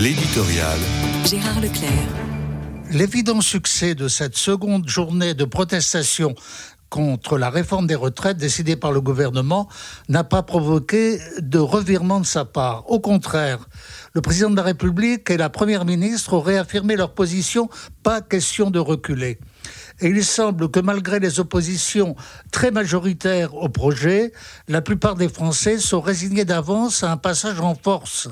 L'éditorial. Gérard Leclerc. L'évident succès de cette seconde journée de protestation contre la réforme des retraites décidée par le gouvernement n'a pas provoqué de revirement de sa part. Au contraire, le président de la République et la première ministre ont réaffirmé leur position, pas question de reculer. Et il semble que malgré les oppositions très majoritaires au projet, la plupart des Français sont résignés d'avance à un passage en force.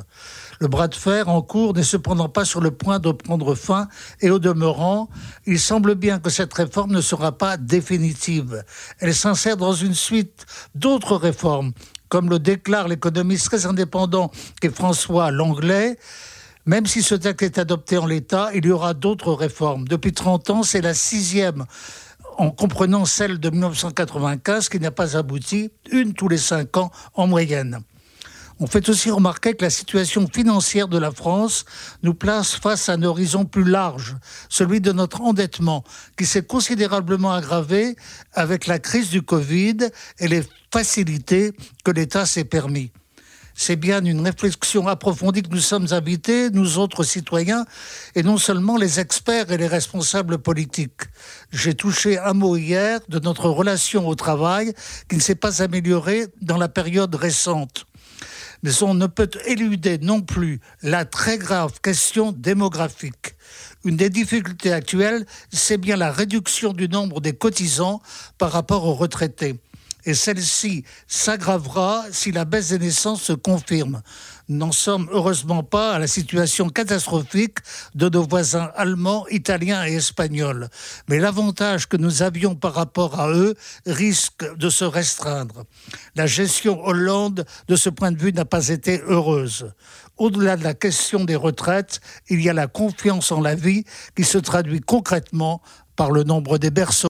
Le bras de fer en cours n'est cependant pas sur le point de prendre fin et au demeurant, il semble bien que cette réforme ne sera pas définitive. Elle s'insère dans une suite d'autres réformes, comme le déclare l'économiste très indépendant qu'est François Langlais. Même si ce texte est adopté en l'état, il y aura d'autres réformes. Depuis 30 ans, c'est la sixième en comprenant celle de 1995 qui n'a pas abouti, une tous les cinq ans en moyenne. On fait aussi remarquer que la situation financière de la France nous place face à un horizon plus large, celui de notre endettement, qui s'est considérablement aggravé avec la crise du Covid et les facilités que l'État s'est permis. C'est bien une réflexion approfondie que nous sommes invités, nous autres citoyens, et non seulement les experts et les responsables politiques. J'ai touché un mot hier de notre relation au travail qui ne s'est pas améliorée dans la période récente mais on ne peut éluder non plus la très grave question démographique. Une des difficultés actuelles, c'est bien la réduction du nombre des cotisants par rapport aux retraités et celle-ci s'aggravera si la baisse des naissances se confirme. Nous n'en sommes heureusement pas à la situation catastrophique de nos voisins allemands, italiens et espagnols. Mais l'avantage que nous avions par rapport à eux risque de se restreindre. La gestion Hollande, de ce point de vue, n'a pas été heureuse. Au-delà de la question des retraites, il y a la confiance en la vie qui se traduit concrètement par le nombre des berceaux